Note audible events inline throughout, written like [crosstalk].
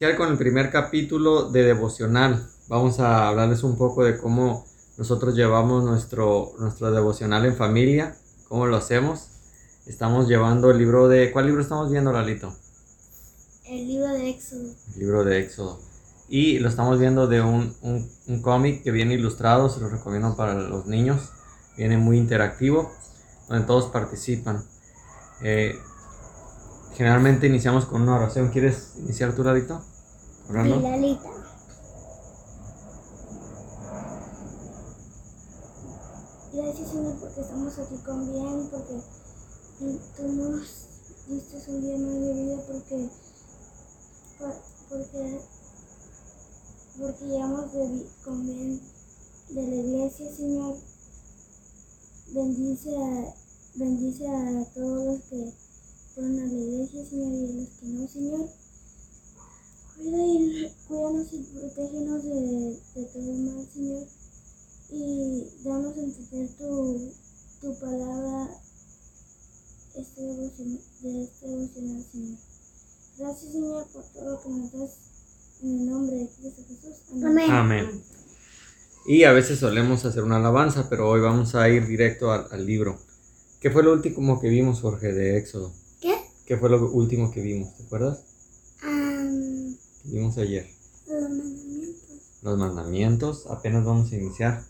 con el primer capítulo de devocional. Vamos a hablarles un poco de cómo nosotros llevamos nuestro, nuestro devocional en familia, cómo lo hacemos. Estamos llevando el libro de... ¿Cuál libro estamos viendo, Lalito? El libro de Éxodo. El libro de Éxodo. Y lo estamos viendo de un, un, un cómic que viene ilustrado, se lo recomiendo para los niños. Viene muy interactivo, donde todos participan. Eh, generalmente iniciamos con una oración. ¿Quieres iniciar tu Lalito? Orando. Gracias Señor porque estamos aquí con bien, porque tú nos diste un día más de vida, porque, por- porque, porque llegamos de, con bien de la iglesia, Señor. Bendice a, bendice a todos los que fueron a la iglesia, Señor, y Señor. Cuida y, cuídanos y protégenos de, de todo el mal, Señor. Y danos a entender tu, tu palabra este de este devocional, Señor. Gracias, Señor, por todo lo que nos das en el nombre de Cristo Jesús. Amén. Amén. Y a veces solemos hacer una alabanza, pero hoy vamos a ir directo al, al libro. ¿Qué fue lo último que vimos, Jorge, de Éxodo? ¿Qué? ¿Qué fue lo último que vimos? ¿Te acuerdas? Vimos ayer. los mandamientos. Los mandamientos. Apenas vamos a iniciar.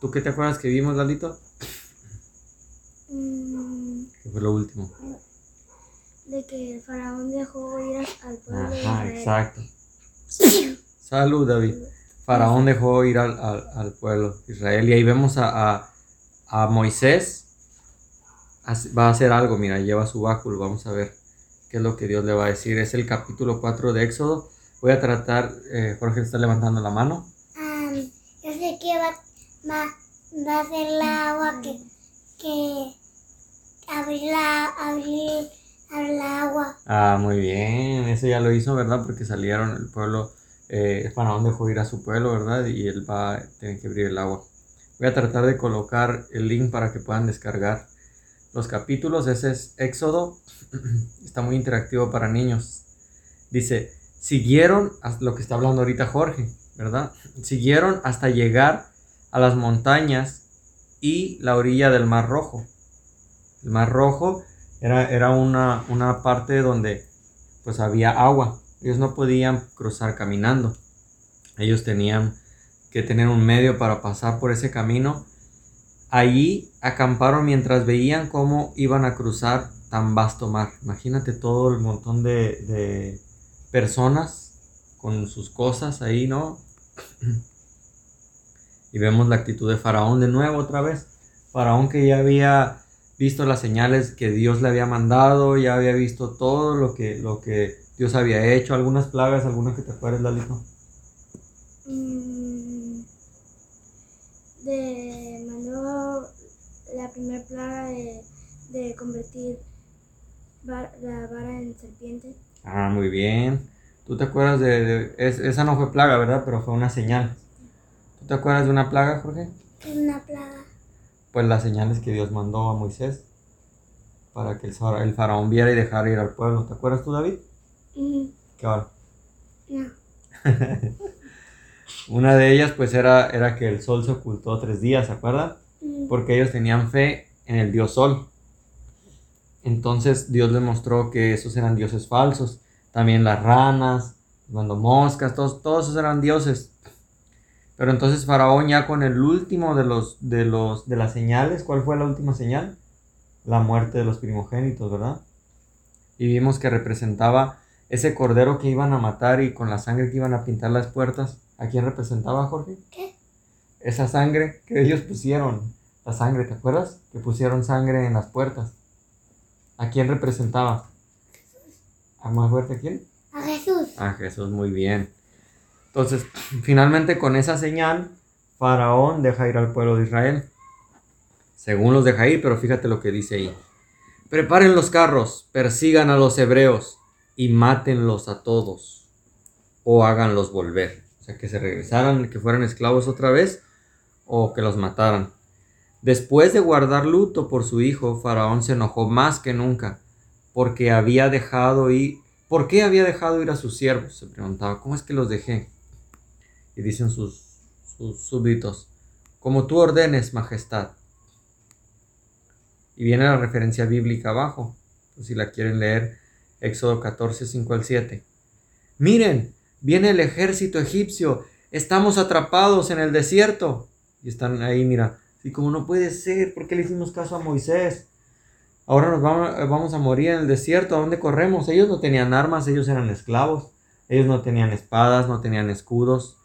¿Tú qué te acuerdas que vimos, Lalito? Mm, ¿Qué fue lo último? de que el faraón dejó ir al- pueblo de Ajá, Israel. exacto. [coughs] Salud, David. Faraón dejó ir al, al- al pueblo de Israel y ahí vemos a, a- a Moisés. Va a hacer algo, mira, lleva su báculo, vamos a ver qué es lo que Dios le va a decir. Es el capítulo 4 de Éxodo. Voy a tratar, eh, Jorge está levantando la mano. Am, yo sé que va, va, va a ser la agua que, que abrir la, abrir, abrir la agua. Ah, muy bien, eso ya lo hizo, ¿verdad? Porque salieron el pueblo, eh, el faraón dejó ir a su pueblo, ¿verdad? Y él va a tener que abrir el agua. Voy a tratar de colocar el link para que puedan descargar los capítulos. Ese es Éxodo, [clears throat] está muy interactivo para niños. Dice, siguieron, lo que está hablando ahorita Jorge, ¿verdad? Siguieron hasta llegar a las montañas y la orilla del Mar Rojo. El Mar Rojo era, era una, una parte donde pues había agua. Ellos no podían cruzar caminando. Ellos tenían que tener un medio para pasar por ese camino. Allí acamparon mientras veían cómo iban a cruzar tan vasto mar. Imagínate todo el montón de, de personas con sus cosas ahí, ¿no? Y vemos la actitud de Faraón de nuevo otra vez. Faraón que ya había visto las señales que Dios le había mandado, ya había visto todo lo que, lo que Dios había hecho, algunas plagas, algunas que te acuerdas, Lalito. Mm, de la primera plaga de, de convertir va- la vara en serpiente. Ah, muy bien. ¿Tú te acuerdas de, de- es- esa no fue plaga, ¿verdad? Pero fue una señal. ¿Tú te acuerdas de una plaga, Jorge? Es una plaga. Pues las señales que Dios mandó a Moisés para que el, fara- el faraón viera y dejara ir al pueblo. ¿Te acuerdas tú, David? Mm, ¿Qué hora? No. [laughs] Una de ellas pues era, era que el sol se ocultó tres días, ¿se acuerdan? Porque ellos tenían fe en el dios Sol. Entonces Dios les mostró que esos eran dioses falsos. También las ranas, cuando moscas, todos, todos esos eran dioses. Pero entonces Faraón ya con el último de los de los de las señales, ¿cuál fue la última señal? La muerte de los primogénitos, ¿verdad? Y vimos que representaba ese cordero que iban a matar y con la sangre que iban a pintar las puertas. ¿A quién representaba, Jorge? ¿Qué? esa sangre que ellos pusieron, la sangre, ¿te acuerdas? Que pusieron sangre en las puertas. ¿A quién representaba? ¿A más fuerte a quién? A Jesús. A Jesús, muy bien. Entonces, finalmente con esa señal, Faraón deja ir al pueblo de Israel. Según los deja ir, pero fíjate lo que dice ahí. Preparen los carros, persigan a los hebreos y mátenlos a todos o háganlos volver. O sea, que se regresaran, que fueran esclavos otra vez o que los mataran. Después de guardar luto por su hijo, Faraón se enojó más que nunca porque había dejado ir ¿Por qué había dejado ir a sus siervos? Se preguntaba, ¿cómo es que los dejé? Y dicen sus, súbditos, como tú ordenes, majestad. Y viene la referencia bíblica abajo, si la quieren leer, Éxodo 14, 5 al 7. Miren, viene el ejército egipcio, estamos atrapados en el desierto. Y están ahí, mira, y como no puede ser, ¿por qué le hicimos caso a Moisés? Ahora nos vamos, vamos a morir en el desierto, ¿a dónde corremos? Ellos no tenían armas, ellos eran esclavos, ellos no tenían espadas, no tenían escudos,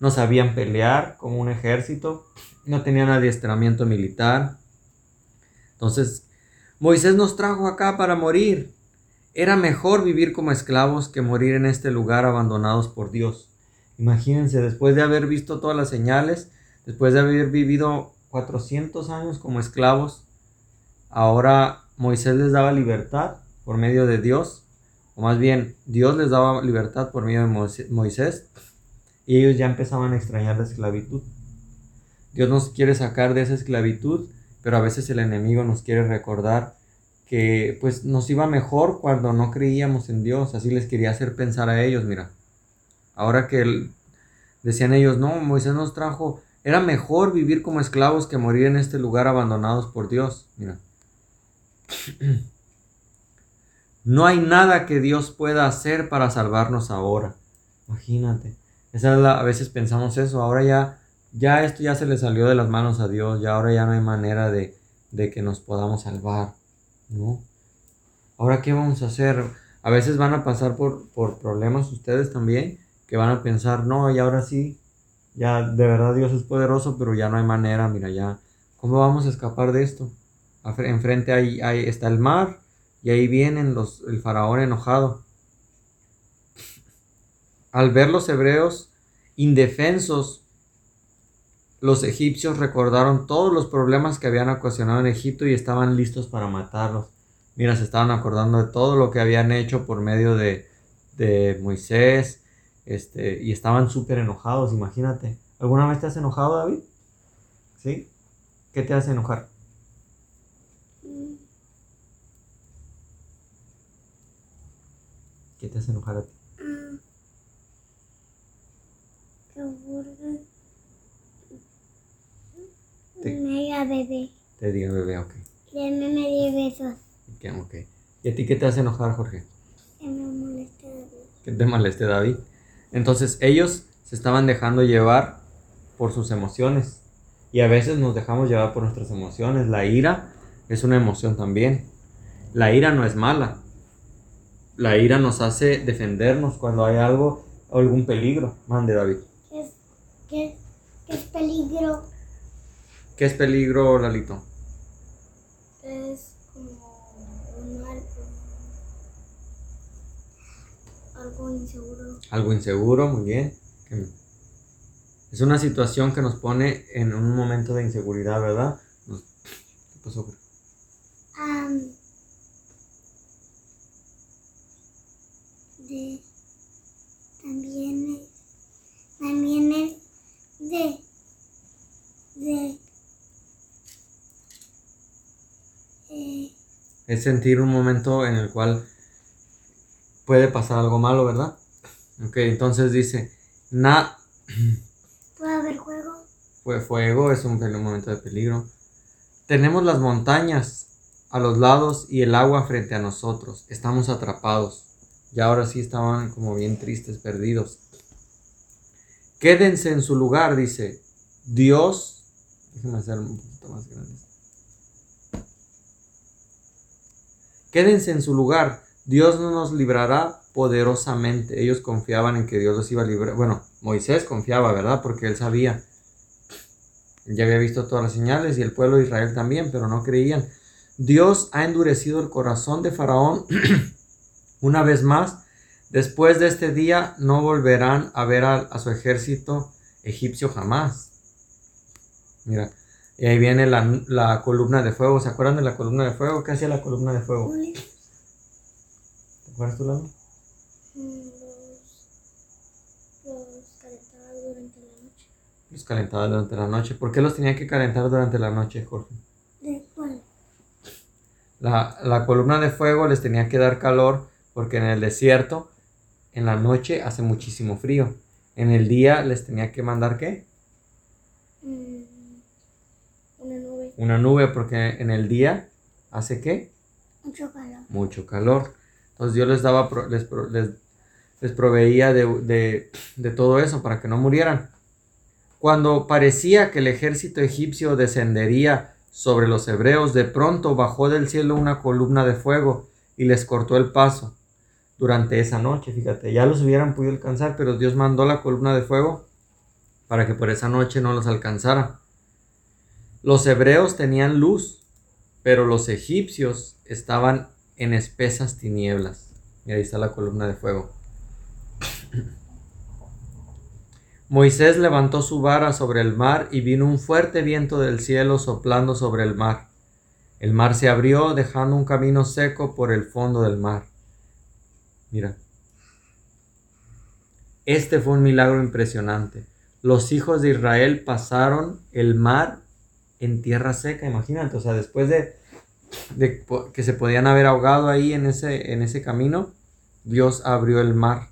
no sabían pelear como un ejército, no tenían adiestramiento militar. Entonces, Moisés nos trajo acá para morir. Era mejor vivir como esclavos que morir en este lugar abandonados por Dios. Imagínense, después de haber visto todas las señales, después de haber vivido 400 años como esclavos, ahora Moisés les daba libertad por medio de Dios, o más bien Dios les daba libertad por medio de Moisés, y ellos ya empezaban a extrañar la esclavitud. Dios nos quiere sacar de esa esclavitud, pero a veces el enemigo nos quiere recordar que pues nos iba mejor cuando no creíamos en Dios, así les quería hacer pensar a ellos, mira. Ahora que decían ellos, no, Moisés nos trajo, era mejor vivir como esclavos que morir en este lugar abandonados por Dios, mira. [clears throat] No hay nada que Dios pueda hacer para salvarnos ahora. Imagínate. Esa a veces pensamos eso, ahora ya, ya esto ya se le salió de las manos a Dios, ya ahora ya no hay manera de, de que nos podamos salvar, ¿no? Ahora, ¿qué vamos a hacer? A veces van a pasar por, por problemas ustedes también, que van a pensar, no, y ahora sí, ya de verdad Dios es poderoso, pero ya no hay manera, mira, ya, ¿cómo vamos a escapar de esto? Enfrente ahí, ahí está el mar y ahí vienen los, el faraón enojado. Al ver los hebreos indefensos, los egipcios recordaron todos los problemas que habían ocasionado en Egipto y estaban listos para matarlos. Mira, se estaban acordando de todo lo que habían hecho por medio de, de Moisés, este, y estaban súper enojados, imagínate. ¿Alguna vez te has enojado, David? ¿Sí? ¿Qué te hace enojar? ¿Qué te hace enojar a ti? Mm. Te- Me diga bebé. Te diga bebé, ok. Y me dio besos. Ok, ok. ¿Y a ti qué te hace enojar, Jorge? Que me molesta David. Que te moleste David. Entonces ellos se estaban dejando llevar por sus emociones. Y a veces nos dejamos llevar por nuestras emociones. La ira es una emoción también. La ira no es mala. La ira nos hace defendernos cuando hay algo, algún peligro. Mande, David. ¿Qué es, qué, qué es peligro? ¿Qué es peligro, Lalito? Es como un mal, un- algo inseguro. Algo inseguro, muy bien. Es una situación que nos pone en un momento de inseguridad, ¿verdad? Nos- ¿Qué pasó? Am, de también es también es de de eh, Es sentir un momento en el cual puede pasar algo malo, ¿verdad? Ok, entonces dice, na [clears throat] puede haber juego fue fuego, es un momento de peligro. Tenemos las montañas a los lados y el agua frente a nosotros. Estamos atrapados. Y ahora sí estaban como bien tristes, perdidos. Quédense en su lugar, dice. Dios. Déjenme hacer un poquito más grande. Quédense en su lugar. Dios no nos librará poderosamente. Ellos confiaban en que Dios los iba a librar. Bueno, Moisés confiaba, ¿verdad? Porque él sabía. Él ya había visto todas las señales y el pueblo de Israel también, pero no creían. Dios ha endurecido el corazón de Faraón [clears throat] una vez más. Después de este día no volverán a ver a, a su ejército egipcio jamás. Mira, y ahí viene la, la columna de fuego. ¿Se acuerdan de la columna de fuego? ¿Qué hacía la columna de fuego? ¿Te acuerdas tú, Lalo? Mm, Los, los calentaba durante la noche. Los calentaba durante la noche. ¿Por qué los tenía que calentar durante la noche, Jorge? de cuál La, la columna de fuego les tenía que dar calor porque en el desierto, en la noche hace muchísimo frío. En el día les tenía que mandar qué? Mm, una nube. Una nube, porque en el día hace qué? Mucho calor. Mucho calor. Entonces Dios les daba, pro- les, les, les proveía de, de- de todo eso para que no murieran. Cuando parecía que el ejército egipcio descendería sobre los hebreos, de pronto bajó del cielo una columna de fuego y les cortó el paso durante esa noche. Fíjate, ya los hubieran podido alcanzar, pero Dios mandó la columna de fuego para que por esa noche no los alcanzara. Los hebreos tenían luz, pero los egipcios estaban en espesas tinieblas. Y ahí está la columna de fuego. Moisés levantó su vara sobre el mar y vino un fuerte viento del cielo soplando sobre el mar. El mar se abrió dejando un camino seco por el fondo del mar. Mira. Este fue un milagro impresionante. Los hijos de Israel pasaron el mar en tierra seca, imagínate, o sea, después de, que se podían haber ahogado ahí en ese, en ese camino, Dios abrió el mar.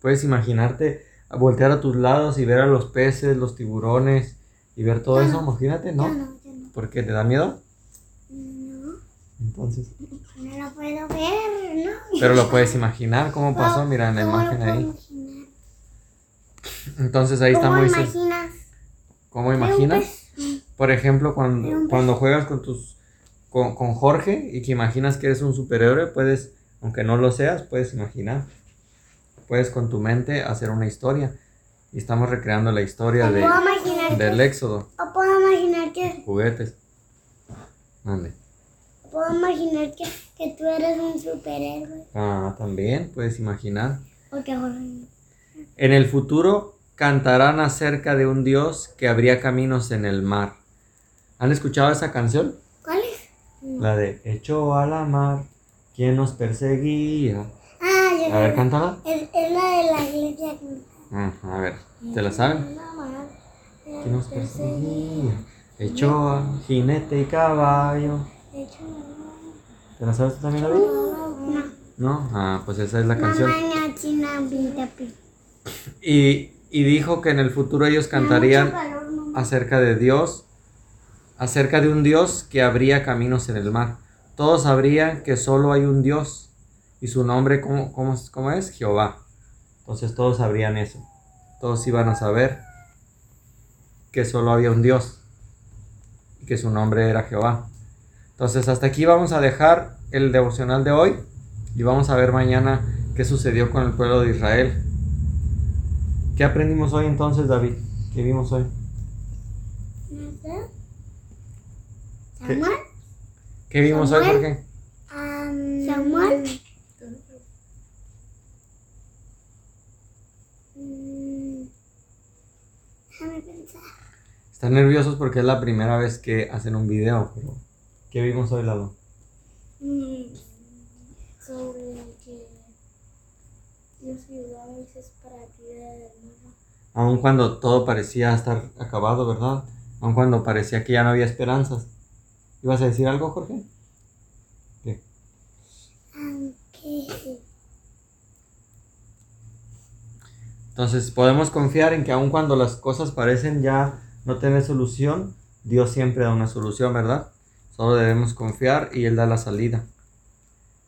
Puedes imaginarte voltear a tus lados y ver a los peces, los tiburones y ver todo Ya eso, no, imagínate, Ya ¿no? ya no. ¿Por qué? ¿Te da miedo? No, Entonces, no lo puedo ver, ¿no? pero lo [laughs] puedes imaginar cómo pasó, mira en la ¿Cómo lo imagen puedo ahí. imaginar? Entonces ahí está ¿Cómo Moisés. imaginas? ¿Cómo imaginas? Por ejemplo, cuando, cuando juegas con tus con, con Jorge y que imaginas que eres un superhéroe, puedes, aunque no lo seas, puedes imaginar. Puedes con tu mente hacer una historia. Y estamos recreando la historia de, del que, éxodo. o puedo imaginar que, Juguetes. Mande. puedo imaginar que, que tú eres un superhéroe. Ah, también puedes imaginar. O que Jorge. En el futuro cantarán acerca de un Dios que abría caminos en el mar. ¿Han escuchado esa canción? ¿Cuál es? La de Echó a la mar, quien nos perseguía. A ver, cántala. Es, es la de la iglesia. Ah, a ver, ¿te la saben? ¿Quién nos perseguía? Echó a jinete y caballo. ¿Te la sabes tú también, David? no. No. Ah, pues esa es la canción. Y, y dijo que en el futuro ellos cantarían acerca de Dios, acerca de un Dios que abría caminos en el mar. Todos sabrían que solo hay un Dios y su nombre, ¿cómo, cómo, es- cómo es? Jehová. Entonces todos sabrían eso. Todos iban a saber que solo había un Dios y que su nombre era Jehová. Entonces hasta aquí vamos a dejar el devocional de hoy y vamos a ver mañana qué sucedió con el pueblo de Israel. ¿Qué aprendimos hoy entonces, David? ¿Qué vimos hoy? ¿Qué? ¿Qué vimos hoy. Jorge? Samuel. Mm, Déjame pensar. Están nerviosos porque es la primera vez que hacen un video, pero ¿qué vimos hoy, Lalo? Mm, sobre que Dios ayudó a Moisés para tirar del mar. Aun cuando todo parecía estar acabado, ¿verdad? Aun cuando parecía que ya no había esperanzas. ¿Ibas a decir algo, Jorge? ¿Qué? Aunque. Entonces podemos confiar en que aun cuando las cosas parecen ya no tener solución, Dios siempre da una solución, ¿verdad? Solo debemos confiar y Él da la salida.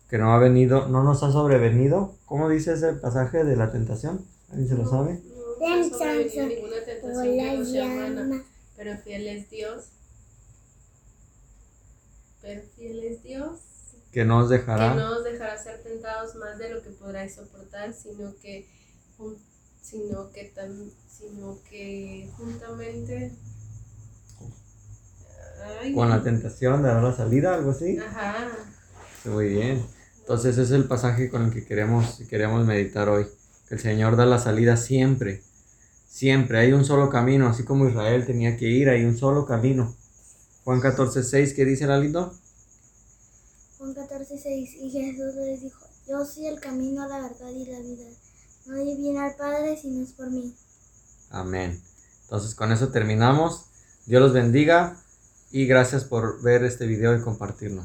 Que no ha venido, no nos ha sobrevenido. ¿Cómo dice ese pasaje de la tentación? ¿Alguien se lo sabe? No sobrevenido ninguna tentación que no sea humana, pero fiel es Dios. Pero fiel es Dios, Que no os que dejará. no os dejará ser tentados más de lo que podráis soportar, sino que, sino que, tam- sino que juntamente... Ay, Con la tentación dará la salida, algo así. Ajá. Sí, Muy bien. Entonces ese es el pasaje con el que queremos, queremos meditar hoy. Que el Señor da la salida siempre. Siempre. Hay un solo camino. Así como Israel tenía que ir, hay un solo camino. Juan 14, 6, ¿qué dice Lalito? Juan 14, 6. Y Jesús les dijo: Yo soy el camino, la verdad y la vida. Nadie viene al Padre si no es por mí. Amén. Entonces con eso terminamos. Dios los bendiga y gracias por ver este video y compartirlo.